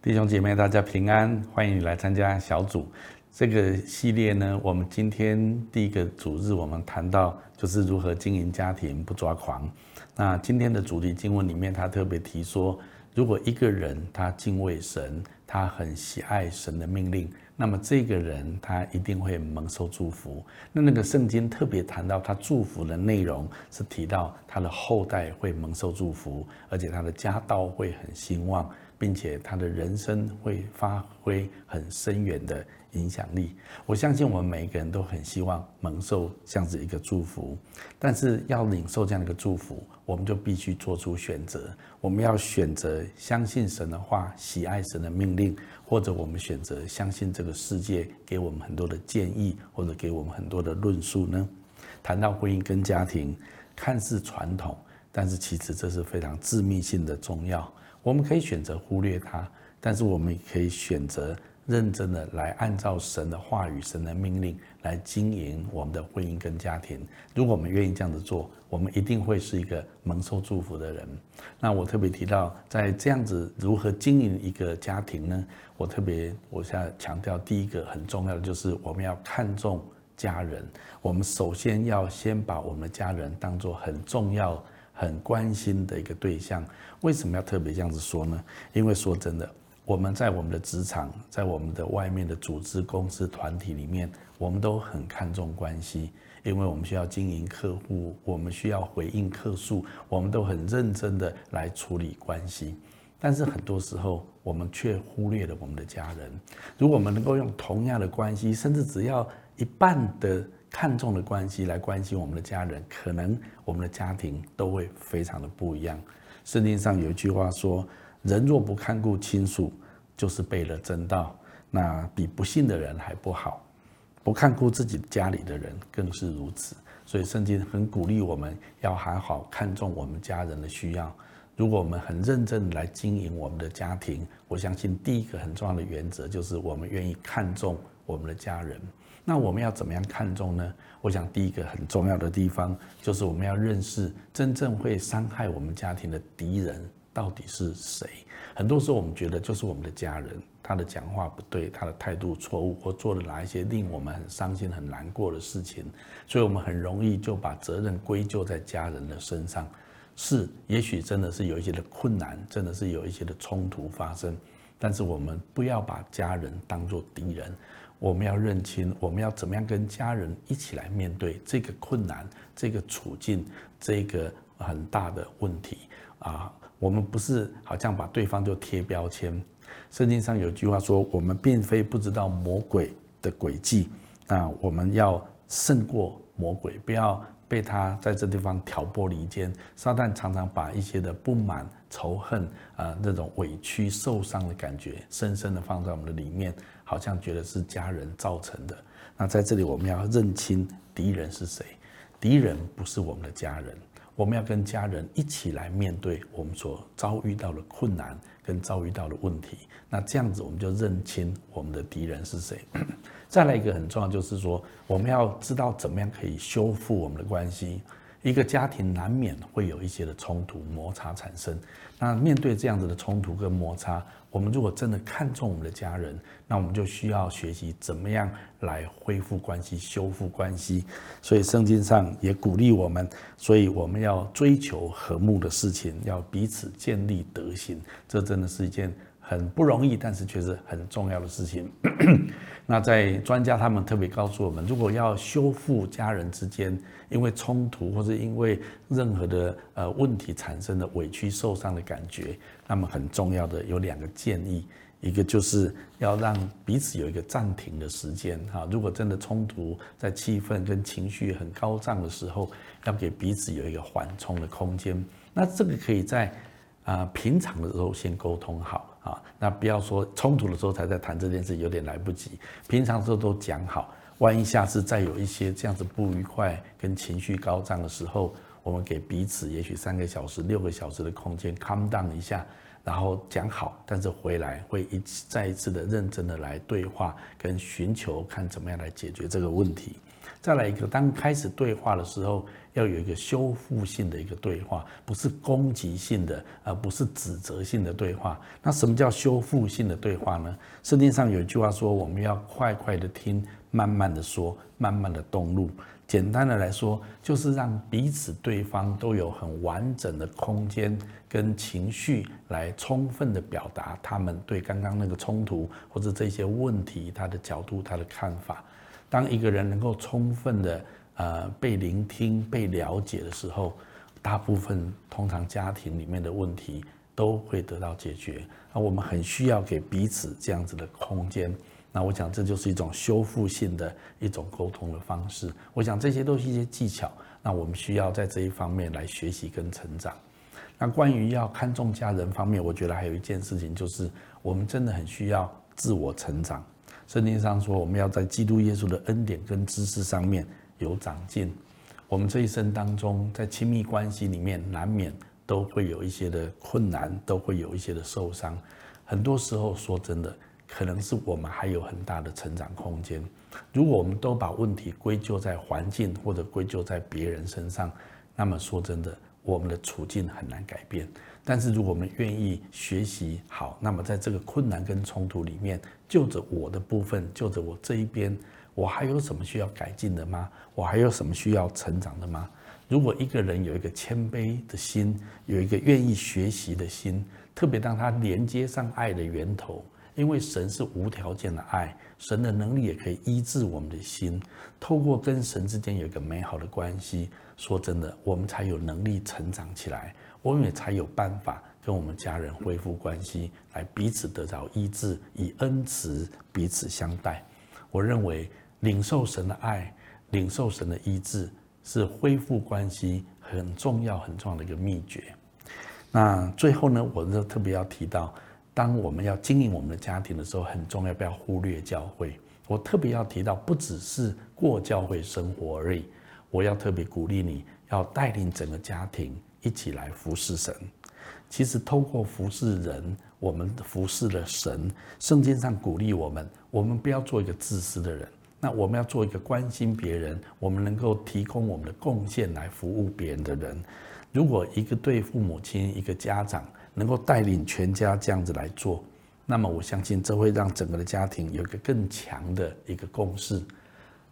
弟兄姐妹，大家平安，欢迎你来参加小组。这个系列呢，我们今天第一个主日，我们谈到就是如何经营家庭不抓狂。那今天的主题经文里面，他特别提说，如果一个人他敬畏神，他很喜爱神的命令。那么这个人他一定会蒙受祝福。那那个圣经特别谈到他祝福的内容，是提到他的后代会蒙受祝福，而且他的家道会很兴旺，并且他的人生会发挥很深远的影响力。我相信我们每一个人都很希望蒙受这样子一个祝福，但是要领受这样的一个祝福，我们就必须做出选择。我们要选择相信神的话，喜爱神的命令。或者我们选择相信这个世界给我们很多的建议，或者给我们很多的论述呢？谈到婚姻跟家庭，看似传统，但是其实这是非常致命性的重要。我们可以选择忽略它，但是我们也可以选择。认真的来按照神的话语、神的命令来经营我们的婚姻跟家庭。如果我们愿意这样子做，我们一定会是一个蒙受祝福的人。那我特别提到，在这样子如何经营一个家庭呢？我特别我现在强调，第一个很重要的就是我们要看重家人。我们首先要先把我们的家人当做很重要、很关心的一个对象。为什么要特别这样子说呢？因为说真的。我们在我们的职场，在我们的外面的组织、公司、团体里面，我们都很看重关系，因为我们需要经营客户，我们需要回应客诉，我们都很认真的来处理关系。但是很多时候，我们却忽略了我们的家人。如果我们能够用同样的关系，甚至只要一半的看重的关系来关心我们的家人，可能我们的家庭都会非常的不一样。圣经上有一句话说。人若不看顾亲属，就是背了真道，那比不信的人还不好。不看顾自己家里的人更是如此。所以圣经很鼓励我们要好好看重我们家人的需要。如果我们很认真来经营我们的家庭，我相信第一个很重要的原则就是我们愿意看重我们的家人。那我们要怎么样看重呢？我想第一个很重要的地方就是我们要认识真正会伤害我们家庭的敌人。到底是谁？很多时候我们觉得就是我们的家人，他的讲话不对，他的态度错误，或做了哪一些令我们很伤心、很难过的事情，所以我们很容易就把责任归咎在家人的身上。是，也许真的是有一些的困难，真的是有一些的冲突发生，但是我们不要把家人当作敌人，我们要认清，我们要怎么样跟家人一起来面对这个困难、这个处境、这个很大的问题啊。我们不是好像把对方就贴标签。圣经上有句话说：“我们并非不知道魔鬼的诡计，那我们要胜过魔鬼，不要被他在这地方挑拨离间。撒旦常常把一些的不满、仇恨啊，那种委屈、受伤的感觉，深深的放在我们的里面，好像觉得是家人造成的。那在这里，我们要认清敌人是谁。敌人不是我们的家人。”我们要跟家人一起来面对我们所遭遇到的困难跟遭遇到的问题。那这样子，我们就认清我们的敌人是谁。再来一个很重要，就是说，我们要知道怎么样可以修复我们的关系。一个家庭难免会有一些的冲突摩擦产生。那面对这样子的冲突跟摩擦，我们如果真的看重我们的家人，那我们就需要学习怎么样来恢复关系、修复关系。所以圣经上也鼓励我们，所以我们要追求和睦的事情，要彼此建立德行。这真的是一件很不容易，但是却是很重要的事情。那在专家他们特别告诉我们，如果要修复家人之间因为冲突或者因为任何的呃问题产生的委屈受伤的感觉，那么很重要的有两个建议，一个就是要让彼此有一个暂停的时间哈。如果真的冲突在气氛跟情绪很高涨的时候，要给彼此有一个缓冲的空间。那这个可以在啊平常的时候先沟通好。啊，那不要说冲突的时候才在谈这件事，有点来不及。平常时候都讲好，万一下次再有一些这样子不愉快跟情绪高涨的时候，我们给彼此也许三个小时、六个小时的空间，calm down 一下，然后讲好，但是回来会一再一次的认真的来对话，跟寻求看怎么样来解决这个问题。再来一个，当开始对话的时候，要有一个修复性的一个对话，不是攻击性的，而不是指责性的对话。那什么叫修复性的对话呢？圣经上有一句话说，我们要快快的听，慢慢的说，慢慢的动怒。简单的来说，就是让彼此对方都有很完整的空间跟情绪，来充分的表达他们对刚刚那个冲突或者这些问题他的角度、他的看法。当一个人能够充分的呃被聆听、被了解的时候，大部分通常家庭里面的问题都会得到解决。那我们很需要给彼此这样子的空间。那我想这就是一种修复性的一种沟通的方式。我想这些都是一些技巧。那我们需要在这一方面来学习跟成长。那关于要看重家人方面，我觉得还有一件事情就是，我们真的很需要自我成长。圣经上说，我们要在基督耶稣的恩典跟知识上面有长进。我们这一生当中，在亲密关系里面，难免都会有一些的困难，都会有一些的受伤。很多时候，说真的，可能是我们还有很大的成长空间。如果我们都把问题归咎在环境或者归咎在别人身上，那么说真的，我们的处境很难改变。但是，如果我们愿意学习好，那么在这个困难跟冲突里面，就着我的部分，就着我这一边，我还有什么需要改进的吗？我还有什么需要成长的吗？如果一个人有一个谦卑的心，有一个愿意学习的心，特别当他连接上爱的源头，因为神是无条件的爱，神的能力也可以医治我们的心。透过跟神之间有一个美好的关系，说真的，我们才有能力成长起来。我们也才有办法跟我们家人恢复关系，来彼此得到医治，以恩慈彼此相待。我认为领受神的爱，领受神的医治，是恢复关系很重要、很重要的一个秘诀。那最后呢，我就特别要提到，当我们要经营我们的家庭的时候，很重要，不要忽略教会。我特别要提到，不只是过教会生活而已，我要特别鼓励你要带领整个家庭。一起来服侍神。其实，透过服侍人，我们服侍了神。圣经上鼓励我们，我们不要做一个自私的人。那我们要做一个关心别人，我们能够提供我们的贡献来服务别人的人。如果一个对父母亲、一个家长能够带领全家这样子来做，那么我相信这会让整个的家庭有一个更强的一个共识。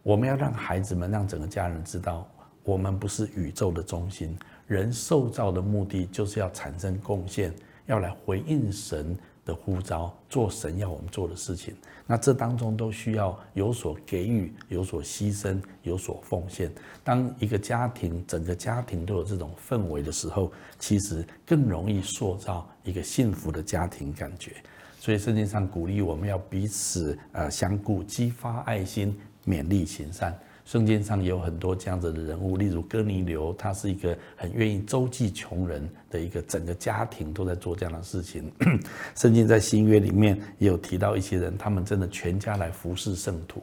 我们要让孩子们、让整个家人知道，我们不是宇宙的中心。人受造的目的就是要产生贡献，要来回应神的呼召，做神要我们做的事情。那这当中都需要有所给予、有所牺牲、有所奉献。当一个家庭整个家庭都有这种氛围的时候，其实更容易塑造一个幸福的家庭感觉。所以圣经上鼓励我们要彼此呃相顾，激发爱心，勉励行善。圣经上有很多这样子的人物，例如哥尼流，他是一个很愿意周济穷人的一个整个家庭都在做这样的事情。圣经在新约里面也有提到一些人，他们真的全家来服侍圣徒。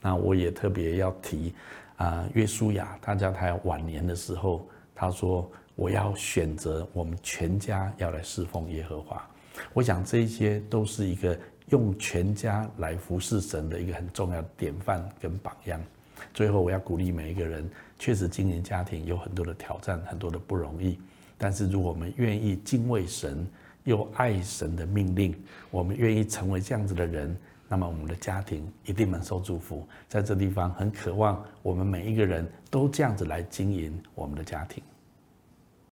那我也特别要提啊，约书亚，他叫他晚年的时候，他说我要选择我们全家要来侍奉耶和华。我想这些都是一个用全家来服侍神的一个很重要的典范跟榜样。最后，我要鼓励每一个人，确实经营家庭有很多的挑战，很多的不容易。但是，如果我们愿意敬畏神，又爱神的命令，我们愿意成为这样子的人，那么我们的家庭一定能受祝福。在这地方，很渴望我们每一个人都这样子来经营我们的家庭。